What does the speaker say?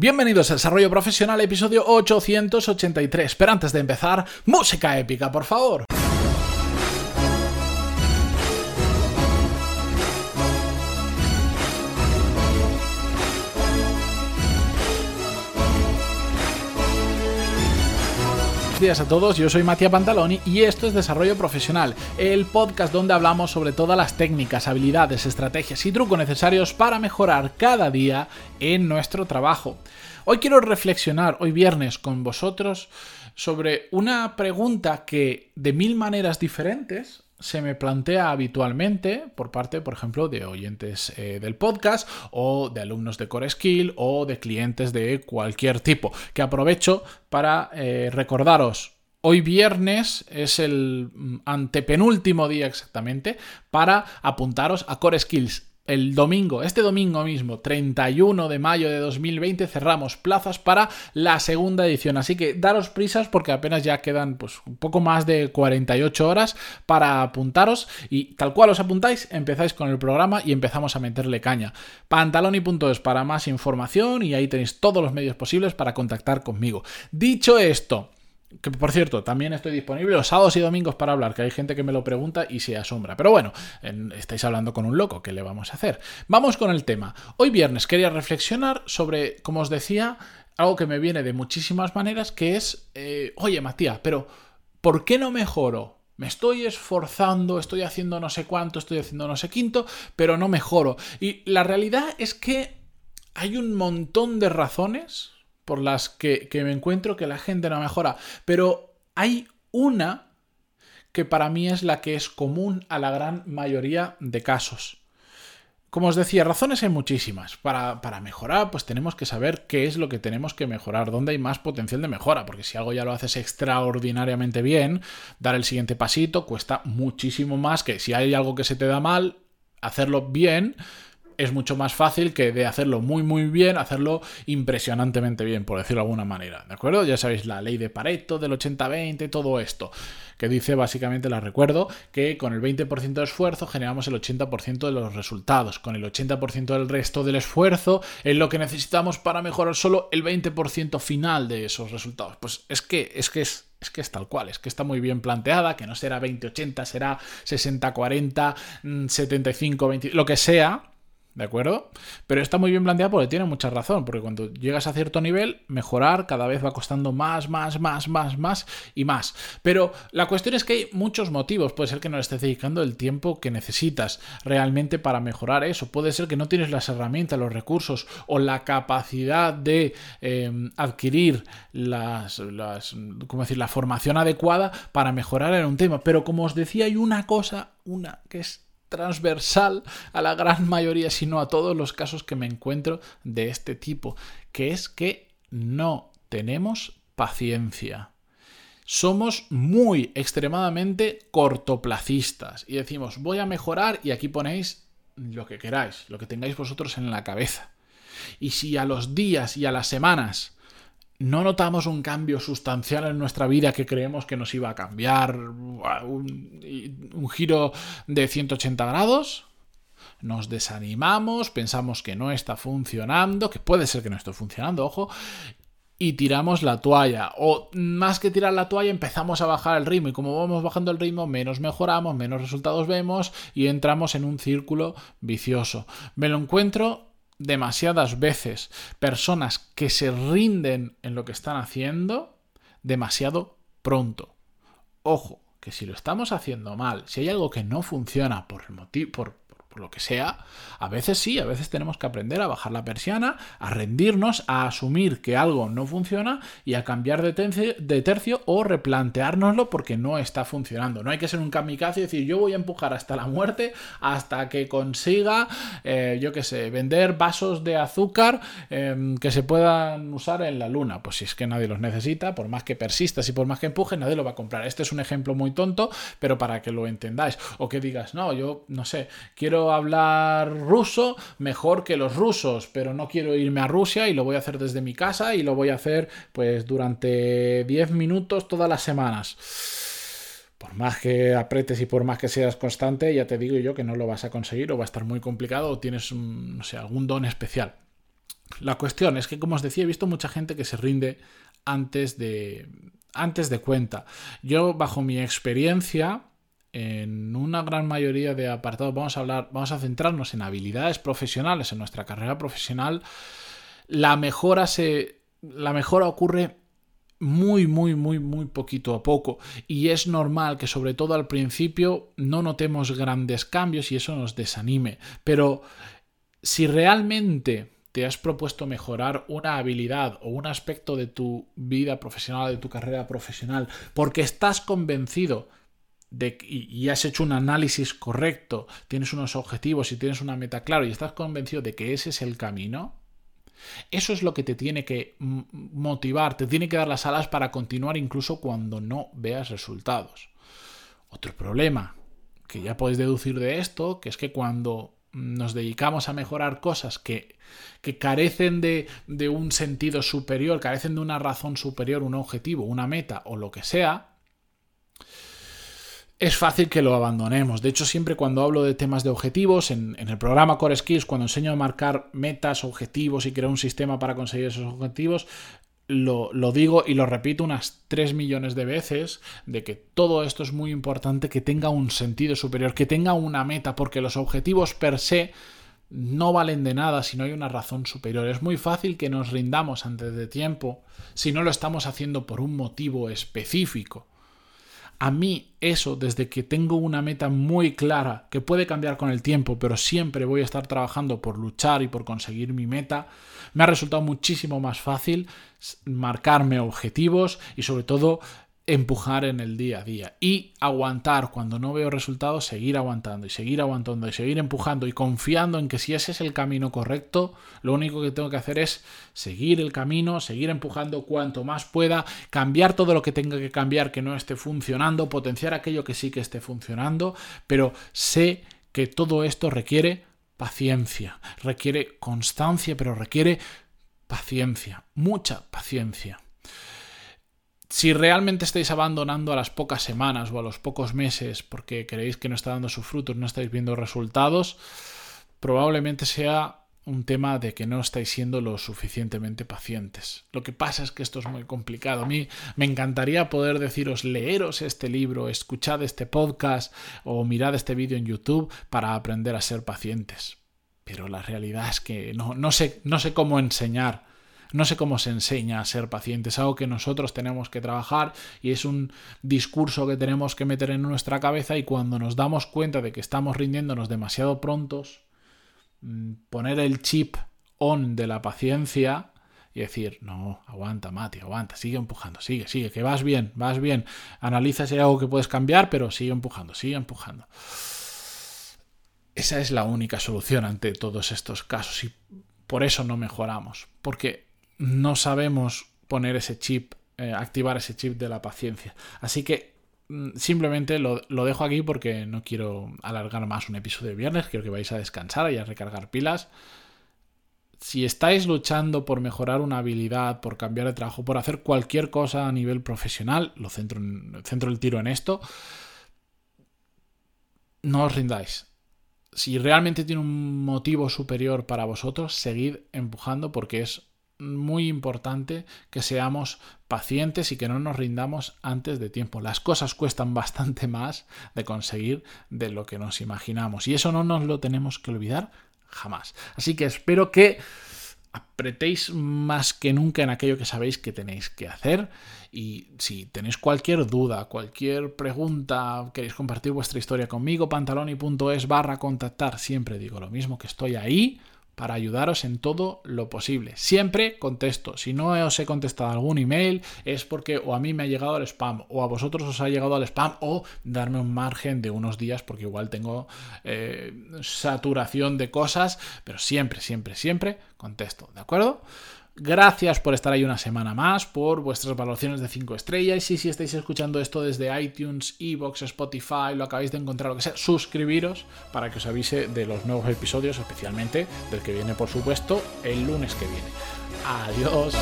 Bienvenidos a Desarrollo Profesional, episodio 883. Pero antes de empezar, música épica, por favor. Días a todos, yo soy Matías Pantaloni y esto es Desarrollo Profesional, el podcast donde hablamos sobre todas las técnicas, habilidades, estrategias y trucos necesarios para mejorar cada día en nuestro trabajo. Hoy quiero reflexionar, hoy viernes, con vosotros sobre una pregunta que de mil maneras diferentes se me plantea habitualmente por parte, por ejemplo, de oyentes eh, del podcast o de alumnos de Core Skill o de clientes de cualquier tipo, que aprovecho para eh, recordaros. Hoy viernes es el mm, antepenúltimo día exactamente para apuntaros a Core Skills el domingo, este domingo mismo, 31 de mayo de 2020, cerramos plazas para la segunda edición. Así que daros prisas porque apenas ya quedan pues, un poco más de 48 horas para apuntaros y tal cual os apuntáis, empezáis con el programa y empezamos a meterle caña. Pantaloni.es para más información y ahí tenéis todos los medios posibles para contactar conmigo. Dicho esto, que por cierto, también estoy disponible los sábados y domingos para hablar, que hay gente que me lo pregunta y se asombra. Pero bueno, estáis hablando con un loco, ¿qué le vamos a hacer? Vamos con el tema. Hoy viernes quería reflexionar sobre, como os decía, algo que me viene de muchísimas maneras, que es, eh, oye Matías, pero ¿por qué no mejoro? Me estoy esforzando, estoy haciendo no sé cuánto, estoy haciendo no sé quinto, pero no mejoro. Y la realidad es que hay un montón de razones por las que, me encuentro que la gente no mejora. Pero hay una que para mí es la que es común a la gran mayoría de casos. Como os decía, razones hay muchísimas. Para, para, mejorar, pues tenemos que saber qué es lo que tenemos que mejorar, dónde hay más potencial de mejora, porque si algo ya lo haces extraordinariamente bien, dar el siguiente pasito cuesta muchísimo más que si hay algo que se te da mal, hacerlo bien es mucho más fácil que de hacerlo muy muy bien, hacerlo impresionantemente bien, por decirlo de alguna manera. ¿De acuerdo? Ya sabéis la ley de Pareto, del 80-20, todo esto, que dice básicamente, la recuerdo, que con el 20% de esfuerzo generamos el 80% de los resultados. Con el 80% del resto del esfuerzo es lo que necesitamos para mejorar solo el 20% final de esos resultados. Pues es que es que es es que es tal cual, es que está muy bien planteada, que no será 20-80, será 60-40, 75-20, mm, lo que sea, ¿De acuerdo? Pero está muy bien planteada porque tiene mucha razón, porque cuando llegas a cierto nivel, mejorar cada vez va costando más, más, más, más, más y más. Pero la cuestión es que hay muchos motivos. Puede ser que no le estés dedicando el tiempo que necesitas realmente para mejorar eso. Puede ser que no tienes las herramientas, los recursos o la capacidad de em, adquirir las, las, ¿cómo decir? la formación adecuada para mejorar en un tema. Pero como os decía, hay una cosa, una que es transversal a la gran mayoría, sino a todos los casos que me encuentro de este tipo, que es que no tenemos paciencia. Somos muy extremadamente cortoplacistas y decimos voy a mejorar y aquí ponéis lo que queráis, lo que tengáis vosotros en la cabeza. Y si a los días y a las semanas no notamos un cambio sustancial en nuestra vida que creemos que nos iba a cambiar, un, giro de 180 grados, nos desanimamos, pensamos que no está funcionando, que puede ser que no esté funcionando, ojo, y tiramos la toalla. O más que tirar la toalla, empezamos a bajar el ritmo. Y como vamos bajando el ritmo, menos mejoramos, menos resultados vemos y entramos en un círculo vicioso. Me lo encuentro demasiadas veces personas que se rinden en lo que están haciendo demasiado pronto. Ojo, que si lo estamos haciendo mal, si hay algo que no funciona por el motivo, por, por lo que sea, a veces sí, a veces tenemos que aprender a bajar la persiana, a rendirnos, a asumir que algo no funciona y a cambiar de tercio, o replanteárnoslo porque no está funcionando. No hay que ser un kamikaze y decir yo voy a empujar hasta la muerte hasta que consiga, eh, yo qué sé, vender vasos de azúcar em, que se puedan usar en la luna. Pues si es que nadie los necesita, por más que persistas y por más que empujes, nadie lo va a comprar. Este es un ejemplo muy tonto, pero para que lo entendáis. O que digas, no, yo no sé, quiero hablar ruso mejor que los rusos, pero no quiero irme a Rusia y lo voy a hacer desde mi casa y lo voy a hacer pues durante 10 minutos todas las semanas. Por más que apretes y por más que seas constante, ya te digo yo que no lo vas a conseguir o va a estar muy complicado o tienes, no sé, algún don especial. La cuestión es que, como os decía, he visto mucha gente que se rinde antes de, antes de cuenta. Yo, bajo mi experiencia, en una gran mayoría de apartados vamos a hablar, vamos a centrarnos en habilidades profesionales, en nuestra carrera profesional. La mejora se. La mejora ocurre muy, muy, muy, muy poquito a poco. Y es normal que sobre todo al principio no notemos grandes cambios y eso nos desanime. Pero si realmente te has propuesto mejorar una habilidad o un aspecto de tu vida profesional, de tu carrera profesional, porque estás convencido de, y, has hecho un análisis correcto, tienes unos objetivos y tienes una meta clara y estás convencido de que ese es el camino, eso es lo que te tiene que motivar, te tiene que dar las alas para continuar incluso cuando no veas resultados. Otro problema que ya podéis deducir de esto, que es que cuando nos dedicamos a mejorar cosas que, que carecen de, de, un sentido superior, carecen de una razón superior, un objetivo, una meta o lo que sea, es fácil que lo abandonemos. De hecho, siempre cuando hablo de temas de objetivos, en, el programa Core Skills, cuando enseño a marcar metas, objetivos y crear un sistema para conseguir esos objetivos, lo, lo, digo y lo repito unas 3 millones de veces, de que todo esto es muy importante, que tenga un sentido superior, que tenga una meta, porque los objetivos per se no valen de nada si no hay una razón superior. Es muy fácil que nos rindamos antes de tiempo si no lo estamos haciendo por un motivo específico. A mí eso, desde que tengo una meta muy clara, que puede cambiar con el tiempo, pero siempre voy a estar trabajando por luchar y por conseguir mi meta, me ha resultado muchísimo más fácil marcarme objetivos y sobre todo empujar en el día a día y aguantar cuando no veo resultados, seguir aguantando y seguir aguantando y seguir empujando y confiando en que si ese es el camino correcto, lo único que tengo que hacer es seguir el camino, seguir empujando cuanto más pueda, cambiar todo lo que tenga que cambiar que no esté funcionando, potenciar aquello que sí que esté funcionando, pero sé que todo esto requiere paciencia, requiere constancia, pero requiere paciencia, mucha paciencia si realmente estáis abandonando a las pocas semanas o a los pocos meses porque creéis que no está dando sus frutos, no estáis viendo resultados, probablemente sea un tema de que no estáis siendo lo suficientemente pacientes. Lo que pasa es que esto es muy complicado. A mí me encantaría poder deciros leeros este libro, escuchad este podcast o mirad este vídeo en YouTube para aprender a ser pacientes. Pero la realidad es que no, no, sé, no sé cómo enseñar no sé cómo se enseña a ser paciente, es algo que nosotros tenemos que trabajar y es un discurso que tenemos que meter en nuestra cabeza y cuando nos damos cuenta de que estamos rindiéndonos demasiado prontos, mm, poner el chip on de la paciencia y decir, no, aguanta, Mati, aguanta, sigue empujando, sigue, sigue, que vas bien, vas bien. Analiza si hay algo que puedes cambiar, pero sigue empujando, sigue empujando. Esa es la única solución ante todos estos casos y por eso no mejoramos, porque no sabemos poner ese chip, eh, activar ese chip de la paciencia. Así que mm, simplemente lo, lo, dejo aquí porque no quiero alargar más un episodio de viernes, quiero que vais a descansar y a recargar pilas. Si estáis luchando por mejorar una habilidad, por cambiar de trabajo, por hacer cualquier cosa a nivel profesional, lo centro, en, centro el tiro en esto, no os rindáis. Si realmente tiene un motivo superior para vosotros, seguid empujando porque es muy importante que seamos pacientes y que no nos rindamos antes de tiempo. Las cosas cuestan bastante más de conseguir de lo que nos imaginamos y eso no nos lo tenemos que olvidar jamás. Así que espero que apretéis más que nunca en aquello que sabéis que tenéis que hacer y si tenéis cualquier duda, cualquier pregunta, queréis compartir vuestra historia conmigo, pantaloni.es barra contactar, siempre digo lo mismo que estoy ahí para ayudaros en todo lo posible. Siempre contesto. Si no os he contestado algún email es porque o a mí me ha llegado al spam o a vosotros os ha llegado al spam o darme un margen de unos días porque igual tengo eh, saturación de cosas, pero siempre, siempre, siempre contesto. ¿De acuerdo? Gracias por estar ahí una semana más, por vuestras valoraciones de 5 estrellas. Y si estáis escuchando esto desde iTunes, Evox, Spotify, lo acabáis de encontrar, lo que sea, suscribiros para que os avise de los nuevos episodios, especialmente del que viene, por supuesto, el lunes que viene. Adiós.